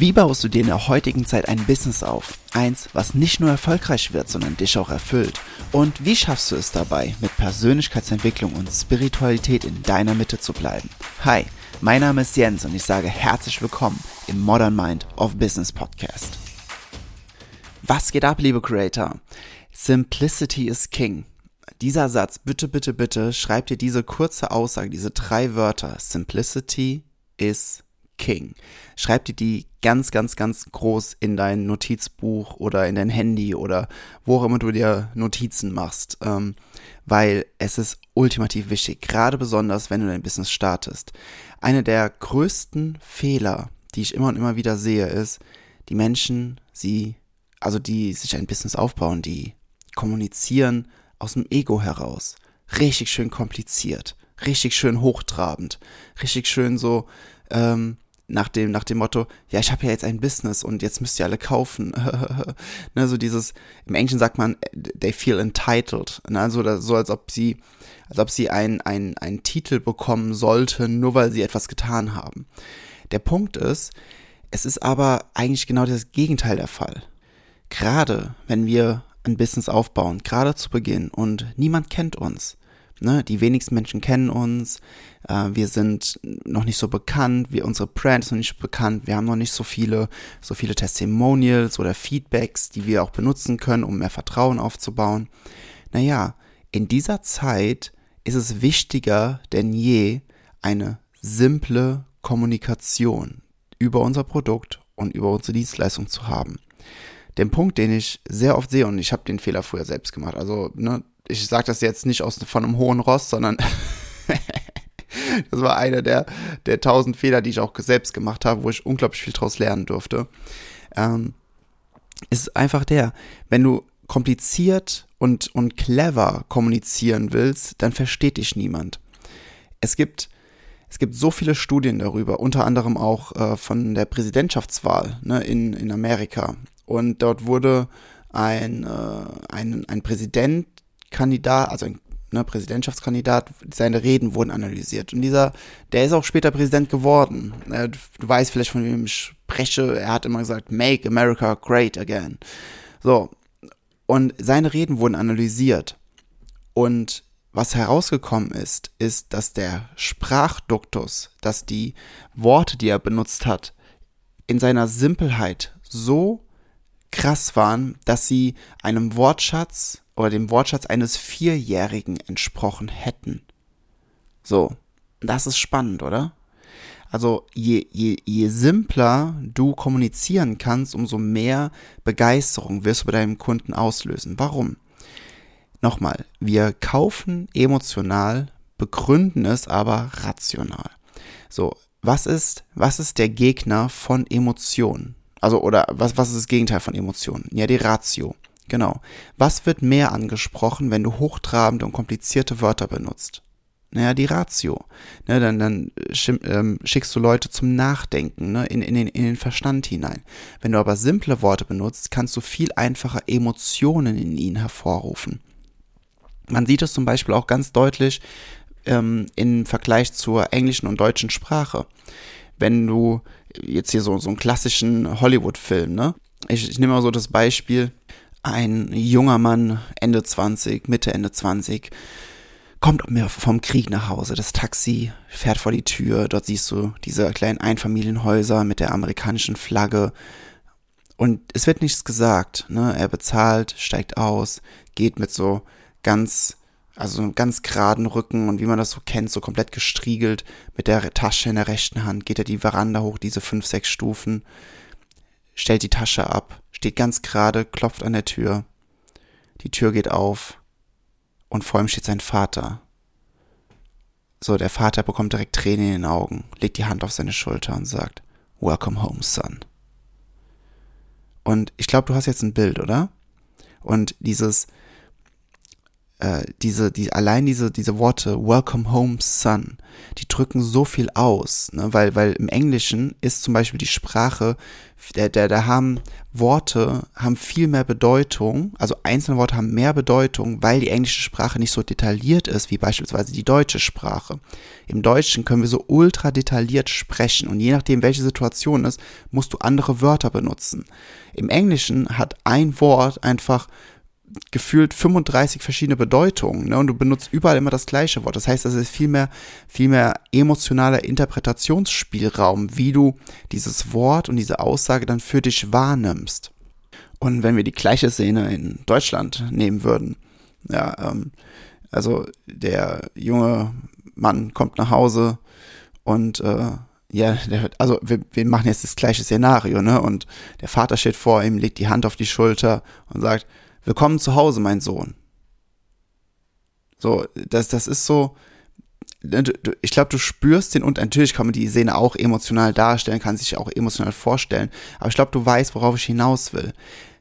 Wie baust du dir in der heutigen Zeit ein Business auf? Eins, was nicht nur erfolgreich wird, sondern dich auch erfüllt. Und wie schaffst du es dabei, mit Persönlichkeitsentwicklung und Spiritualität in deiner Mitte zu bleiben? Hi, mein Name ist Jens und ich sage herzlich willkommen im Modern Mind of Business Podcast. Was geht ab, liebe Creator? Simplicity is King. Dieser Satz, bitte, bitte, bitte, schreib dir diese kurze Aussage, diese drei Wörter. Simplicity is King. Schreib dir die ganz, ganz, ganz groß in dein Notizbuch oder in dein Handy oder wo auch immer du dir Notizen machst, ähm, weil es ist ultimativ wichtig, gerade besonders, wenn du dein Business startest. Eine der größten Fehler, die ich immer und immer wieder sehe, ist, die Menschen, sie, also die sich ein Business aufbauen, die kommunizieren aus dem Ego heraus. Richtig schön kompliziert, richtig schön hochtrabend, richtig schön so, ähm, nach dem, nach dem Motto, ja, ich habe ja jetzt ein Business und jetzt müsst ihr alle kaufen. ne, so dieses, im Englischen sagt man, they feel entitled. Ne, also so als ob sie, als ob sie einen ein Titel bekommen sollten, nur weil sie etwas getan haben. Der Punkt ist, es ist aber eigentlich genau das Gegenteil der Fall. Gerade wenn wir ein Business aufbauen, gerade zu Beginn und niemand kennt uns, Ne? Die wenigsten Menschen kennen uns, äh, wir sind noch nicht so bekannt, wir, unsere Brand ist noch nicht bekannt, wir haben noch nicht so viele, so viele Testimonials oder Feedbacks, die wir auch benutzen können, um mehr Vertrauen aufzubauen. Naja, in dieser Zeit ist es wichtiger denn je, eine simple Kommunikation über unser Produkt und über unsere Dienstleistung zu haben. Den Punkt, den ich sehr oft sehe, und ich habe den Fehler früher selbst gemacht, also ne, ich sage das jetzt nicht aus von einem hohen Ross, sondern das war einer der, der tausend Fehler, die ich auch selbst gemacht habe, wo ich unglaublich viel draus lernen durfte. Ähm, ist einfach der, wenn du kompliziert und, und clever kommunizieren willst, dann versteht dich niemand. Es gibt, es gibt so viele Studien darüber, unter anderem auch äh, von der Präsidentschaftswahl ne, in, in Amerika. Und dort wurde ein, äh, ein, ein Präsident Kandidat, also ein ne, Präsidentschaftskandidat, seine Reden wurden analysiert. Und dieser, der ist auch später Präsident geworden. Äh, du weißt vielleicht, von wem ich spreche. Er hat immer gesagt, Make America Great Again. So. Und seine Reden wurden analysiert. Und was herausgekommen ist, ist, dass der Sprachduktus, dass die Worte, die er benutzt hat, in seiner Simpelheit so krass waren, dass sie einem Wortschatz oder dem Wortschatz eines Vierjährigen entsprochen hätten. So, das ist spannend, oder? Also je, je, je simpler du kommunizieren kannst, umso mehr Begeisterung wirst du bei deinem Kunden auslösen. Warum? Nochmal, wir kaufen emotional, begründen es aber rational. So, was ist, was ist der Gegner von Emotionen? Also, oder was, was ist das Gegenteil von Emotionen? Ja, die Ratio. Genau. Was wird mehr angesprochen, wenn du hochtrabende und komplizierte Wörter benutzt? Naja, die Ratio. Ne, dann dann ähm, schickst du Leute zum Nachdenken, ne, in, in, den, in den Verstand hinein. Wenn du aber simple Worte benutzt, kannst du viel einfacher Emotionen in ihnen hervorrufen. Man sieht es zum Beispiel auch ganz deutlich ähm, im Vergleich zur englischen und deutschen Sprache. Wenn du jetzt hier so, so einen klassischen Hollywood-Film, ne? Ich, ich nehme mal so das Beispiel, ein junger Mann, Ende 20, Mitte, Ende 20, kommt vom Krieg nach Hause. Das Taxi fährt vor die Tür. Dort siehst du diese kleinen Einfamilienhäuser mit der amerikanischen Flagge. Und es wird nichts gesagt. Ne? Er bezahlt, steigt aus, geht mit so ganz, also ganz geraden Rücken und wie man das so kennt, so komplett gestriegelt mit der Tasche in der rechten Hand, geht er die Veranda hoch, diese fünf, sechs Stufen, stellt die Tasche ab, steht ganz gerade, klopft an der Tür. Die Tür geht auf und vor ihm steht sein Vater. So, der Vater bekommt direkt Tränen in den Augen, legt die Hand auf seine Schulter und sagt, Welcome home, son. Und ich glaube, du hast jetzt ein Bild, oder? Und dieses, äh, diese, die, allein diese, diese Worte Welcome Home Son, die drücken so viel aus, ne? weil, weil im Englischen ist zum Beispiel die Sprache, da, da, da haben Worte haben viel mehr Bedeutung, also einzelne Worte haben mehr Bedeutung, weil die englische Sprache nicht so detailliert ist wie beispielsweise die deutsche Sprache. Im Deutschen können wir so ultra detailliert sprechen und je nachdem, welche Situation ist, musst du andere Wörter benutzen. Im Englischen hat ein Wort einfach gefühlt 35 verschiedene Bedeutungen, ne? Und du benutzt überall immer das gleiche Wort. Das heißt, es ist viel mehr, viel mehr emotionaler Interpretationsspielraum, wie du dieses Wort und diese Aussage dann für dich wahrnimmst. Und wenn wir die gleiche Szene in Deutschland nehmen würden, ja, ähm, also der junge Mann kommt nach Hause und äh, ja, der, also wir, wir machen jetzt das gleiche Szenario, ne? Und der Vater steht vor ihm, legt die Hand auf die Schulter und sagt, Willkommen zu Hause, mein Sohn. So, das, das ist so, ne, ich glaube, du spürst den und natürlich kann man die Szene auch emotional darstellen, kann sich auch emotional vorstellen, aber ich glaube, du weißt, worauf ich hinaus will.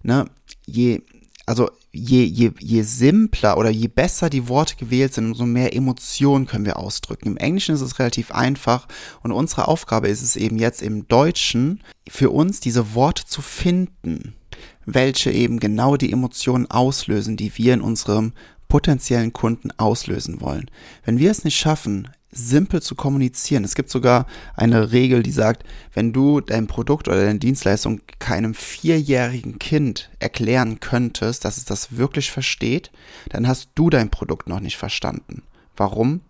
Ne? Je, also je, je, je simpler oder je besser die Worte gewählt sind, umso mehr Emotionen können wir ausdrücken. Im Englischen ist es relativ einfach und unsere Aufgabe ist es eben jetzt im Deutschen für uns diese Worte zu finden welche eben genau die Emotionen auslösen, die wir in unserem potenziellen Kunden auslösen wollen. Wenn wir es nicht schaffen, simpel zu kommunizieren. Es gibt sogar eine Regel, die sagt, wenn du dein Produkt oder deine Dienstleistung keinem vierjährigen Kind erklären könntest, dass es das wirklich versteht, dann hast du dein Produkt noch nicht verstanden. Warum?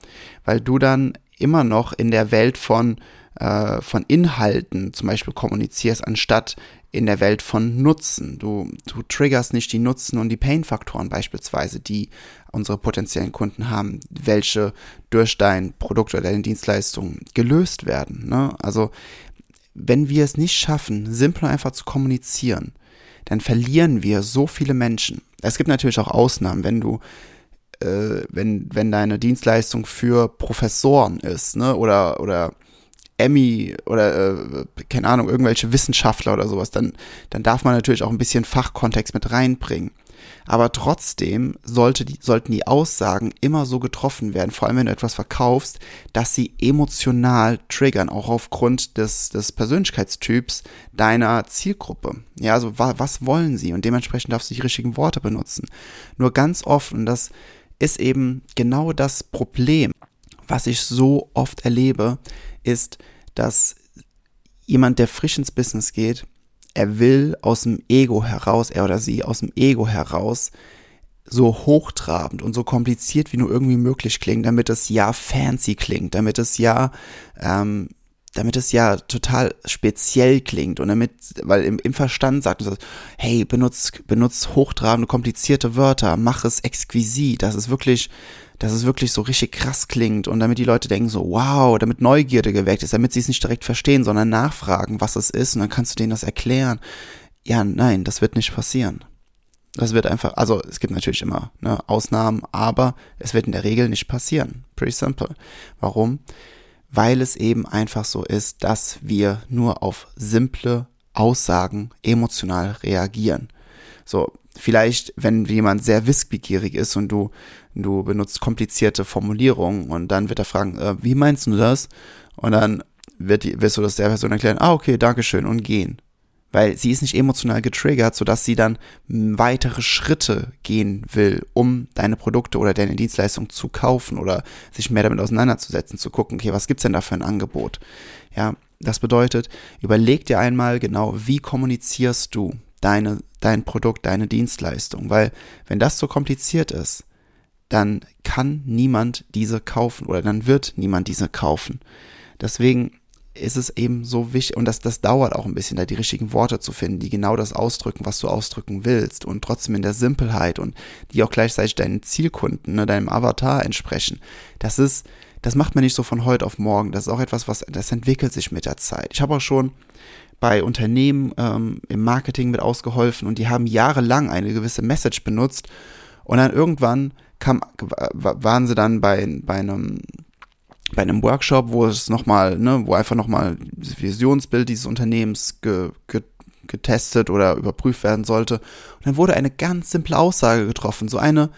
Weil du dann immer noch in der Welt von, äh, von Inhalten zum Beispiel kommunizierst, anstatt in der Welt von Nutzen. Du, du triggerst nicht die Nutzen und die Pain-Faktoren beispielsweise, die unsere potenziellen Kunden haben, welche durch dein Produkt oder deine Dienstleistung gelöst werden. Ne? Also wenn wir es nicht schaffen, simpel und einfach zu kommunizieren, dann verlieren wir so viele Menschen. Es gibt natürlich auch Ausnahmen, wenn du äh, wenn, wenn deine Dienstleistung für Professoren ist, ne, oder, oder Emmy oder äh, keine Ahnung, irgendwelche Wissenschaftler oder sowas, dann, dann darf man natürlich auch ein bisschen Fachkontext mit reinbringen. Aber trotzdem sollte die, sollten die Aussagen immer so getroffen werden, vor allem wenn du etwas verkaufst, dass sie emotional triggern, auch aufgrund des, des Persönlichkeitstyps deiner Zielgruppe. Ja, also wa, was wollen sie? Und dementsprechend darfst du die richtigen Worte benutzen. Nur ganz oft, und das ist eben genau das Problem, was ich so oft erlebe, ist, dass jemand, der frisch ins Business geht, er will aus dem Ego heraus, er oder sie aus dem Ego heraus so hochtrabend und so kompliziert wie nur irgendwie möglich klingen, damit es ja fancy klingt, damit es ja, ähm, damit es ja total speziell klingt und damit, weil im, im Verstand sagt es, hey, benutz, benutz hochtrabende, komplizierte Wörter, mach es exquisit, das ist wirklich dass es wirklich so richtig krass klingt und damit die Leute denken so, wow, damit Neugierde geweckt ist, damit sie es nicht direkt verstehen, sondern nachfragen, was es ist und dann kannst du denen das erklären. Ja, nein, das wird nicht passieren. Das wird einfach, also es gibt natürlich immer ne, Ausnahmen, aber es wird in der Regel nicht passieren. Pretty simple. Warum? Weil es eben einfach so ist, dass wir nur auf simple Aussagen emotional reagieren. So, vielleicht, wenn jemand sehr wissbegierig ist und du, du benutzt komplizierte Formulierungen und dann wird er fragen, äh, wie meinst du das? Und dann wird die, wirst du das der Person erklären, ah, okay, Dankeschön und gehen. Weil sie ist nicht emotional getriggert, sodass sie dann weitere Schritte gehen will, um deine Produkte oder deine Dienstleistung zu kaufen oder sich mehr damit auseinanderzusetzen, zu gucken, okay, was gibt's denn da für ein Angebot? Ja, das bedeutet, überleg dir einmal genau, wie kommunizierst du deine, dein Produkt, deine Dienstleistung. Weil wenn das so kompliziert ist, dann kann niemand diese kaufen oder dann wird niemand diese kaufen. Deswegen ist es eben so wichtig und das, das dauert auch ein bisschen, da die richtigen Worte zu finden, die genau das ausdrücken, was du ausdrücken willst und trotzdem in der Simpelheit und die auch gleichzeitig deinen Zielkunden, ne, deinem Avatar entsprechen. Das ist, das macht man nicht so von heute auf morgen. Das ist auch etwas, was, das entwickelt sich mit der Zeit. Ich habe auch schon bei Unternehmen ähm, im Marketing mit ausgeholfen und die haben jahrelang eine gewisse Message benutzt und dann irgendwann kam, waren sie dann bei, bei einem bei einem Workshop, wo es nochmal, ne, wo einfach nochmal das Visionsbild dieses Unternehmens ge, ge, getestet oder überprüft werden sollte. Und dann wurde eine ganz simple Aussage getroffen, so eine,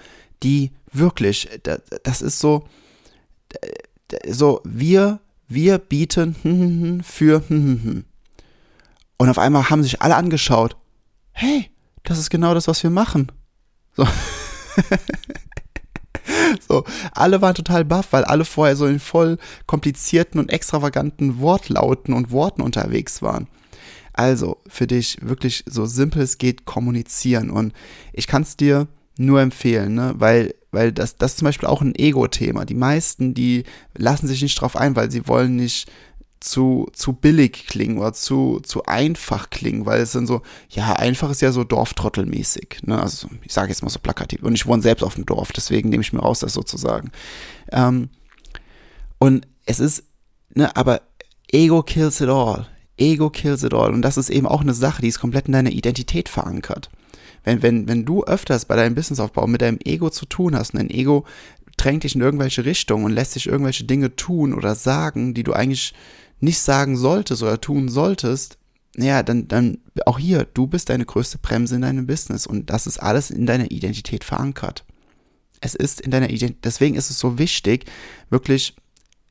die wirklich, das ist so, so, wir, wir bieten für und auf einmal haben sich alle angeschaut. Hey, das ist genau das, was wir machen. So. so, alle waren total baff, weil alle vorher so in voll komplizierten und extravaganten Wortlauten und Worten unterwegs waren. Also, für dich wirklich so simpel es geht kommunizieren und ich kann es dir nur empfehlen, ne? weil, weil das, das ist zum Beispiel auch ein Ego-Thema. Die meisten, die lassen sich nicht drauf ein, weil sie wollen nicht zu, zu billig klingen oder zu, zu einfach klingen, weil es dann so, ja, einfach ist ja so Dorftrottelmäßig. Ne? Also ich sage jetzt mal so plakativ. Und ich wohne selbst auf dem Dorf, deswegen nehme ich mir raus, das sozusagen. Ähm, und es ist, ne, aber Ego kills it all. Ego kills it all. Und das ist eben auch eine Sache, die ist komplett in deiner Identität verankert. Wenn, wenn, wenn du öfters bei deinem Businessaufbau mit deinem Ego zu tun hast und dein Ego drängt dich in irgendwelche Richtungen und lässt dich irgendwelche Dinge tun oder sagen, die du eigentlich nicht sagen solltest oder tun solltest, ja, dann, dann auch hier, du bist deine größte Bremse in deinem Business und das ist alles in deiner Identität verankert. Es ist in deiner Identität, deswegen ist es so wichtig, wirklich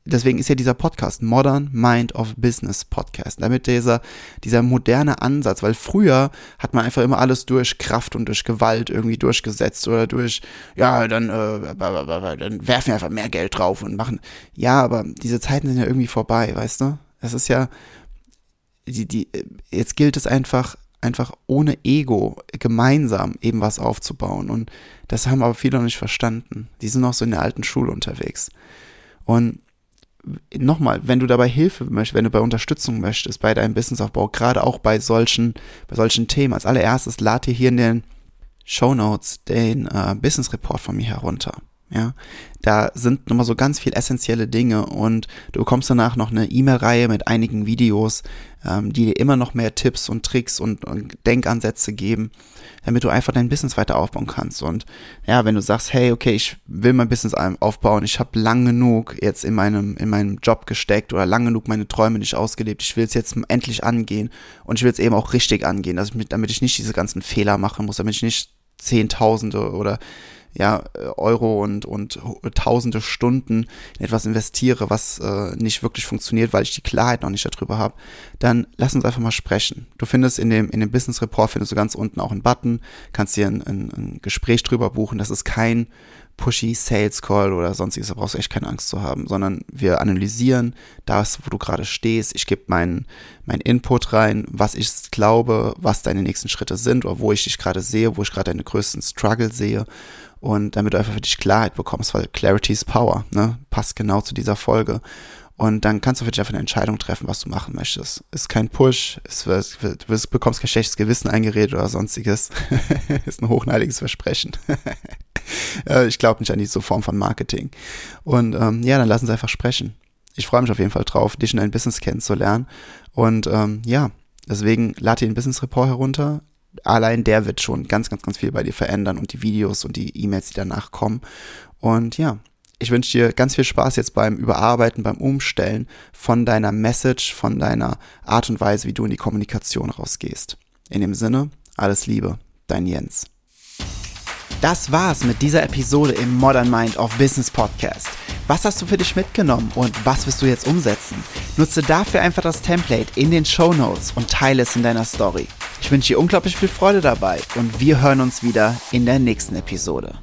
deswegen ist ja dieser Podcast Modern Mind of Business Podcast, damit dieser, dieser moderne Ansatz, weil früher hat man einfach immer alles durch Kraft und durch Gewalt irgendwie durchgesetzt oder durch, ja, dann, äh, dann werfen wir einfach mehr Geld drauf und machen, ja, aber diese Zeiten sind ja irgendwie vorbei, weißt du? Es ist ja, die, die, jetzt gilt es einfach, einfach ohne Ego gemeinsam eben was aufzubauen und das haben aber viele noch nicht verstanden. Die sind noch so in der alten Schule unterwegs. Und nochmal, wenn du dabei Hilfe möchtest, wenn du bei Unterstützung möchtest, bei deinem Businessaufbau, gerade auch bei solchen, bei solchen Themen, als allererstes lad dir hier in den Show Notes den äh, Business Report von mir herunter. Ja, da sind nochmal so ganz viel essentielle Dinge und du bekommst danach noch eine E-Mail-Reihe mit einigen Videos, ähm, die dir immer noch mehr Tipps und Tricks und, und, Denkansätze geben, damit du einfach dein Business weiter aufbauen kannst. Und ja, wenn du sagst, hey, okay, ich will mein Business aufbauen, ich habe lang genug jetzt in meinem, in meinem Job gesteckt oder lang genug meine Träume nicht ausgelebt, ich will es jetzt endlich angehen und ich will es eben auch richtig angehen, dass ich, damit ich nicht diese ganzen Fehler machen muss, damit ich nicht Zehntausende oder ja, Euro und, und tausende Stunden in etwas investiere, was äh, nicht wirklich funktioniert, weil ich die Klarheit noch nicht darüber habe, dann lass uns einfach mal sprechen. Du findest in dem, in dem Business Report, findest du ganz unten auch einen Button, kannst dir ein, ein, ein Gespräch drüber buchen. Das ist kein pushy Sales Call oder sonstiges, da brauchst du echt keine Angst zu haben, sondern wir analysieren das, wo du gerade stehst. Ich gebe meinen mein Input rein, was ich glaube, was deine nächsten Schritte sind oder wo ich dich gerade sehe, wo ich gerade deine größten Struggle sehe und damit du einfach für dich Klarheit bekommst, weil Clarity is Power, ne? Passt genau zu dieser Folge. Und dann kannst du für dich einfach eine Entscheidung treffen, was du machen möchtest. Ist kein Push, ist, du bekommst kein schlechtes Gewissen eingeredet oder sonstiges. ist ein hochneidiges Versprechen. ich glaube nicht an diese Form von Marketing. Und ähm, ja, dann lass uns einfach sprechen. Ich freue mich auf jeden Fall drauf, dich in dein Business kennenzulernen. Und ähm, ja, deswegen lad dir den Business Report herunter allein der wird schon ganz, ganz, ganz viel bei dir verändern und die Videos und die E-Mails, die danach kommen. Und ja, ich wünsche dir ganz viel Spaß jetzt beim Überarbeiten, beim Umstellen von deiner Message, von deiner Art und Weise, wie du in die Kommunikation rausgehst. In dem Sinne, alles Liebe, dein Jens. Das war's mit dieser Episode im Modern Mind of Business Podcast. Was hast du für dich mitgenommen und was wirst du jetzt umsetzen? Nutze dafür einfach das Template in den Show Notes und teile es in deiner Story. Ich wünsche dir unglaublich viel Freude dabei und wir hören uns wieder in der nächsten Episode.